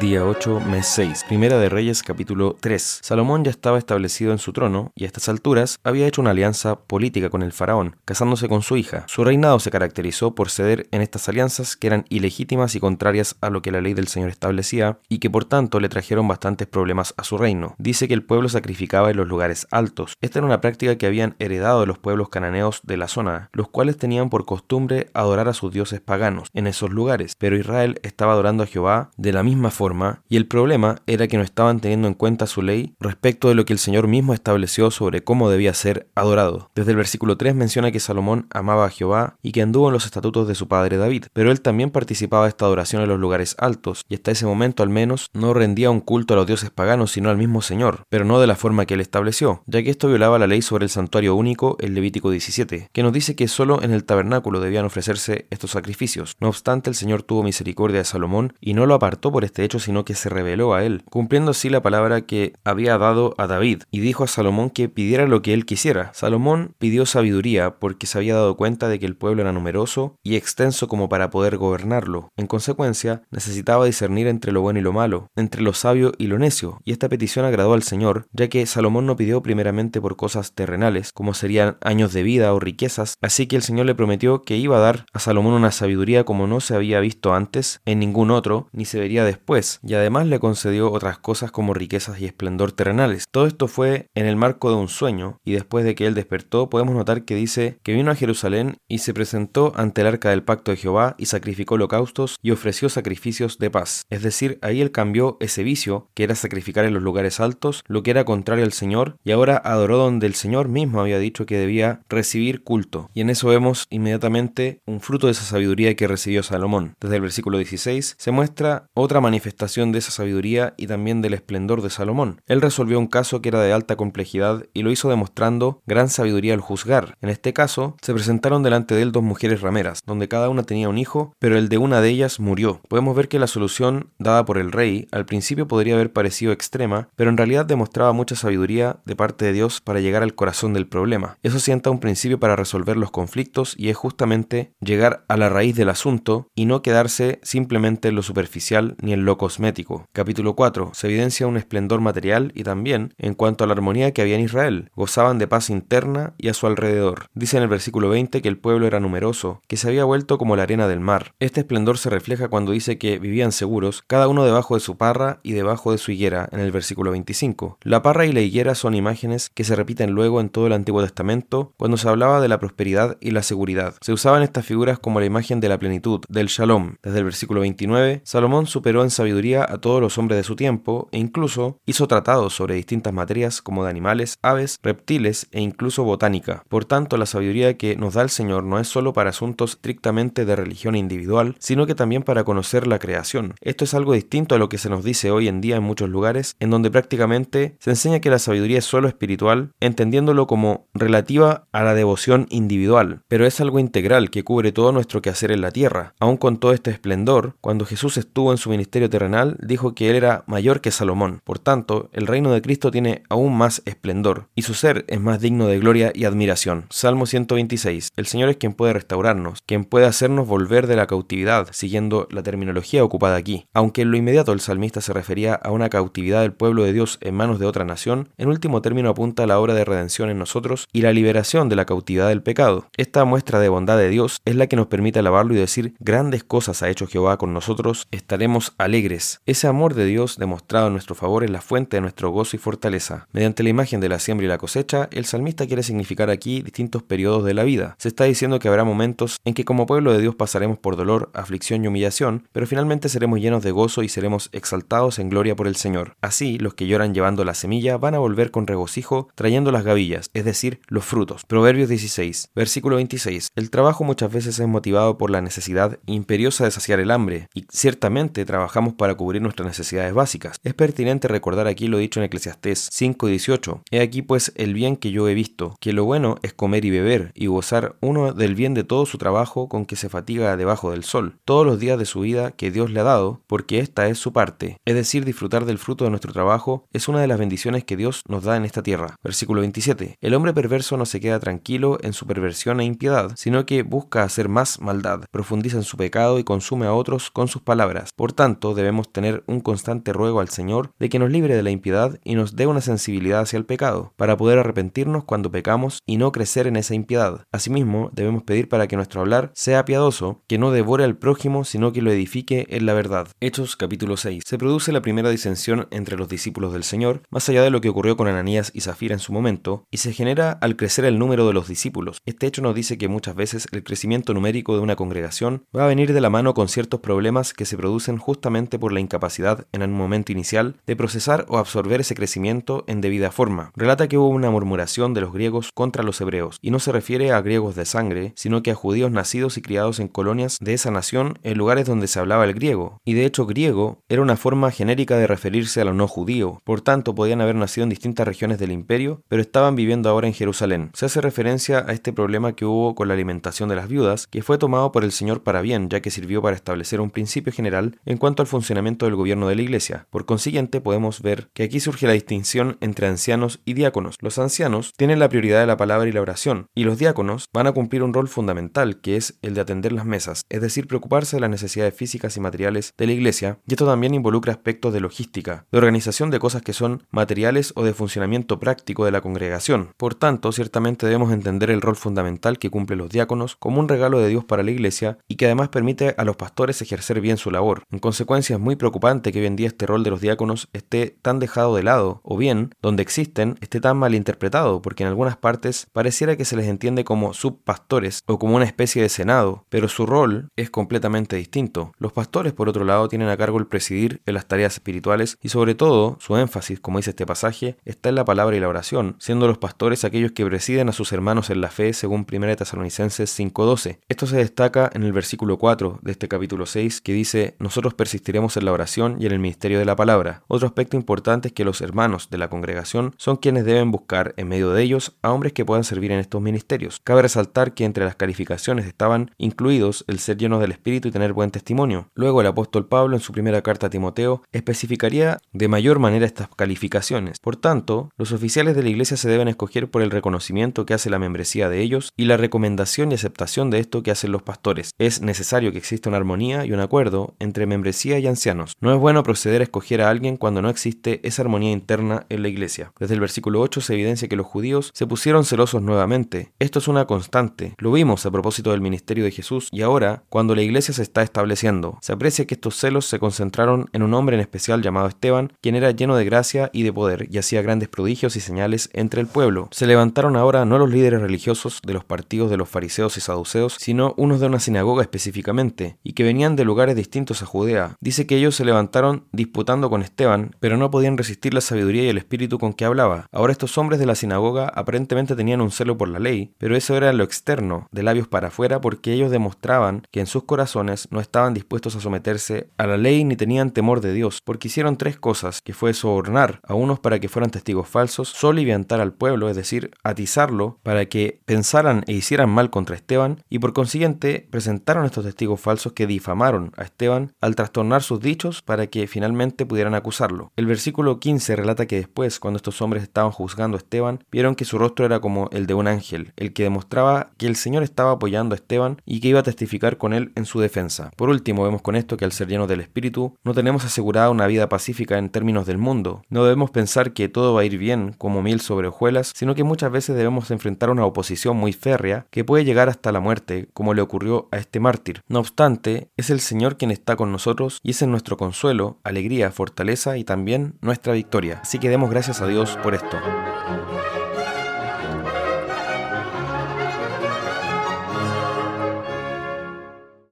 Día 8, mes 6. Primera de Reyes, capítulo 3. Salomón ya estaba establecido en su trono y a estas alturas había hecho una alianza política con el faraón, casándose con su hija. Su reinado se caracterizó por ceder en estas alianzas que eran ilegítimas y contrarias a lo que la ley del Señor establecía y que por tanto le trajeron bastantes problemas a su reino. Dice que el pueblo sacrificaba en los lugares altos. Esta era una práctica que habían heredado de los pueblos cananeos de la zona, los cuales tenían por costumbre adorar a sus dioses paganos en esos lugares, pero Israel estaba adorando a Jehová de la misma forma, y el problema era que no estaban teniendo en cuenta su ley respecto de lo que el Señor mismo estableció sobre cómo debía ser adorado. Desde el versículo 3 menciona que Salomón amaba a Jehová y que anduvo en los estatutos de su padre David, pero él también participaba de esta adoración en los lugares altos, y hasta ese momento al menos no rendía un culto a los dioses paganos sino al mismo Señor, pero no de la forma que él estableció, ya que esto violaba la ley sobre el santuario único, el Levítico 17, que nos dice que solo en el tabernáculo debían ofrecerse estos sacrificios. No obstante, el Señor tuvo misericordia de Salomón y no lo apartó por este hecho sino que se reveló a él, cumpliendo así la palabra que había dado a David, y dijo a Salomón que pidiera lo que él quisiera. Salomón pidió sabiduría porque se había dado cuenta de que el pueblo era numeroso y extenso como para poder gobernarlo. En consecuencia, necesitaba discernir entre lo bueno y lo malo, entre lo sabio y lo necio, y esta petición agradó al Señor, ya que Salomón no pidió primeramente por cosas terrenales, como serían años de vida o riquezas, así que el Señor le prometió que iba a dar a Salomón una sabiduría como no se había visto antes en ningún otro, ni se vería después, y además le concedió otras cosas como riquezas y esplendor terrenales. Todo esto fue en el marco de un sueño, y después de que él despertó podemos notar que dice que vino a Jerusalén y se presentó ante el arca del pacto de Jehová y sacrificó holocaustos y ofreció sacrificios de paz. Es decir, ahí él cambió ese vicio, que era sacrificar en los lugares altos, lo que era contrario al Señor, y ahora adoró donde el Señor mismo había dicho que debía recibir culto. Y en eso vemos inmediatamente un fruto de esa sabiduría que recibió Salomón. Desde el versículo 16 se muestra otra manifestación de esa sabiduría y también del esplendor de Salomón. Él resolvió un caso que era de alta complejidad y lo hizo demostrando gran sabiduría al juzgar. En este caso, se presentaron delante de él dos mujeres rameras, donde cada una tenía un hijo, pero el de una de ellas murió. Podemos ver que la solución dada por el rey al principio podría haber parecido extrema, pero en realidad demostraba mucha sabiduría de parte de Dios para llegar al corazón del problema. Eso sienta un principio para resolver los conflictos y es justamente llegar a la raíz del asunto y no quedarse simplemente en lo superficial ni en lo cosmético. Capítulo 4. Se evidencia un esplendor material y también en cuanto a la armonía que había en Israel. Gozaban de paz interna y a su alrededor. Dice en el versículo 20 que el pueblo era numeroso, que se había vuelto como la arena del mar. Este esplendor se refleja cuando dice que vivían seguros, cada uno debajo de su parra y debajo de su higuera, en el versículo 25. La parra y la higuera son imágenes que se repiten luego en todo el Antiguo Testamento cuando se hablaba de la prosperidad y la seguridad. Se usaban estas figuras como la imagen de la plenitud, del shalom. Desde el versículo 29, Salomón superó en sabiduría a todos los hombres de su tiempo e incluso hizo tratados sobre distintas materias como de animales, aves, reptiles e incluso botánica. Por tanto, la sabiduría que nos da el Señor no es solo para asuntos estrictamente de religión individual, sino que también para conocer la creación. Esto es algo distinto a lo que se nos dice hoy en día en muchos lugares, en donde prácticamente se enseña que la sabiduría es solo espiritual, entendiéndolo como relativa a la devoción individual, pero es algo integral que cubre todo nuestro quehacer en la tierra. Aun con todo este esplendor, cuando Jesús estuvo en su ministerio terrenal, dijo que él era mayor que Salomón. Por tanto, el reino de Cristo tiene aún más esplendor, y su ser es más digno de gloria y admiración. Salmo 126. El Señor es quien puede restaurarnos, quien puede hacernos volver de la cautividad, siguiendo la terminología ocupada aquí. Aunque en lo inmediato el salmista se refería a una cautividad del pueblo de Dios en manos de otra nación, en último término apunta a la obra de redención en nosotros y la liberación de la cautividad del pecado. Esta muestra de bondad de Dios es la que nos permite alabarlo y decir grandes cosas ha hecho Jehová con nosotros, estaremos alegres. Ese amor de Dios demostrado en nuestro favor es la fuente de nuestro gozo y fortaleza. Mediante la imagen de la siembra y la cosecha, el salmista quiere significar aquí distintos periodos de la vida. Se está diciendo que habrá momentos en que como pueblo de Dios pasaremos por dolor, aflicción y humillación, pero finalmente seremos llenos de gozo y seremos exaltados en gloria por el Señor. Así, los que lloran llevando la semilla van a volver con regocijo trayendo las gavillas, es decir, los frutos. Proverbios 16, versículo 26. El trabajo muchas veces es motivado por la necesidad imperiosa de saciar el hambre, y ciertamente trabajamos para cubrir nuestras necesidades básicas. Es pertinente recordar aquí lo dicho en Eclesiastés 5 y 18. He aquí pues el bien que yo he visto, que lo bueno es comer y beber y gozar uno del bien de todo su trabajo con que se fatiga debajo del sol, todos los días de su vida que Dios le ha dado, porque esta es su parte. Es decir, disfrutar del fruto de nuestro trabajo es una de las bendiciones que Dios nos da en esta tierra. Versículo 27. El hombre perverso no se queda tranquilo en su perversión e impiedad, sino que busca hacer más maldad, profundiza en su pecado y consume a otros con sus palabras. Por tanto, debemos tener un constante ruego al Señor de que nos libre de la impiedad y nos dé una sensibilidad hacia el pecado, para poder arrepentirnos cuando pecamos y no crecer en esa impiedad. Asimismo, debemos pedir para que nuestro hablar sea piadoso, que no devore al prójimo, sino que lo edifique en la verdad. Hechos capítulo 6. Se produce la primera disensión entre los discípulos del Señor, más allá de lo que ocurrió con Ananías y Zafira en su momento, y se genera al crecer el número de los discípulos. Este hecho nos dice que muchas veces el crecimiento numérico de una congregación va a venir de la mano con ciertos problemas que se producen justamente por la incapacidad en un momento inicial de procesar o absorber ese crecimiento en debida forma. Relata que hubo una murmuración de los griegos contra los hebreos, y no se refiere a griegos de sangre, sino que a judíos nacidos y criados en colonias de esa nación en lugares donde se hablaba el griego, y de hecho griego era una forma genérica de referirse a lo no judío, por tanto podían haber nacido en distintas regiones del imperio, pero estaban viviendo ahora en Jerusalén. Se hace referencia a este problema que hubo con la alimentación de las viudas, que fue tomado por el Señor para bien, ya que sirvió para establecer un principio general en cuanto al funcionamiento del gobierno de la iglesia. Por consiguiente, podemos ver que aquí surge la distinción entre ancianos y diáconos. Los ancianos tienen la prioridad de la palabra y la oración, y los diáconos van a cumplir un rol fundamental, que es el de atender las mesas, es decir, preocuparse de las necesidades físicas y materiales de la iglesia, y esto también involucra aspectos de logística, de organización de cosas que son materiales o de funcionamiento práctico de la congregación. Por tanto, ciertamente debemos entender el rol fundamental que cumplen los diáconos como un regalo de Dios para la iglesia y que además permite a los pastores ejercer bien su labor. En consecuencia, es muy preocupante que hoy en día este rol de los diáconos esté tan dejado de lado, o bien, donde existen, esté tan mal interpretado, porque en algunas partes pareciera que se les entiende como subpastores o como una especie de senado, pero su rol es completamente distinto. Los pastores, por otro lado, tienen a cargo el presidir en las tareas espirituales y sobre todo, su énfasis, como dice este pasaje, está en la palabra y la oración, siendo los pastores aquellos que presiden a sus hermanos en la fe según 1 Tesalonicenses 5.12. Esto se destaca en el versículo 4 de este capítulo 6 que dice, nosotros en la oración y en el ministerio de la palabra. Otro aspecto importante es que los hermanos de la congregación son quienes deben buscar en medio de ellos a hombres que puedan servir en estos ministerios. Cabe resaltar que entre las calificaciones estaban incluidos el ser llenos del Espíritu y tener buen testimonio. Luego el apóstol Pablo en su primera carta a Timoteo especificaría de mayor manera estas calificaciones. Por tanto, los oficiales de la iglesia se deben escoger por el reconocimiento que hace la membresía de ellos y la recomendación y aceptación de esto que hacen los pastores. Es necesario que exista una armonía y un acuerdo entre membresía y ancianos. No es bueno proceder a escoger a alguien cuando no existe esa armonía interna en la iglesia. Desde el versículo 8 se evidencia que los judíos se pusieron celosos nuevamente. Esto es una constante. Lo vimos a propósito del ministerio de Jesús y ahora, cuando la iglesia se está estableciendo, se aprecia que estos celos se concentraron en un hombre en especial llamado Esteban, quien era lleno de gracia y de poder y hacía grandes prodigios y señales entre el pueblo. Se levantaron ahora no los líderes religiosos de los partidos de los fariseos y saduceos, sino unos de una sinagoga específicamente, y que venían de lugares distintos a Judea. Que ellos se levantaron disputando con Esteban, pero no podían resistir la sabiduría y el espíritu con que hablaba. Ahora estos hombres de la sinagoga aparentemente tenían un celo por la ley, pero eso era lo externo, de labios para afuera, porque ellos demostraban que en sus corazones no estaban dispuestos a someterse a la ley ni tenían temor de Dios, porque hicieron tres cosas, que fue sobornar a unos para que fueran testigos falsos, soliviantar al pueblo, es decir, atizarlo para que pensaran e hicieran mal contra Esteban, y por consiguiente presentaron estos testigos falsos que difamaron a Esteban al trastornar sus dichos para que finalmente pudieran acusarlo. El versículo 15 relata que después, cuando estos hombres estaban juzgando a Esteban, vieron que su rostro era como el de un ángel, el que demostraba que el Señor estaba apoyando a Esteban y que iba a testificar con él en su defensa. Por último, vemos con esto que al ser llenos del Espíritu, no tenemos asegurada una vida pacífica en términos del mundo. No debemos pensar que todo va a ir bien como miel sobre hojuelas, sino que muchas veces debemos enfrentar una oposición muy férrea que puede llegar hasta la muerte, como le ocurrió a este mártir. No obstante, es el Señor quien está con nosotros y es en nuestro consuelo, alegría, fortaleza y también nuestra victoria. Así que demos gracias a Dios por esto.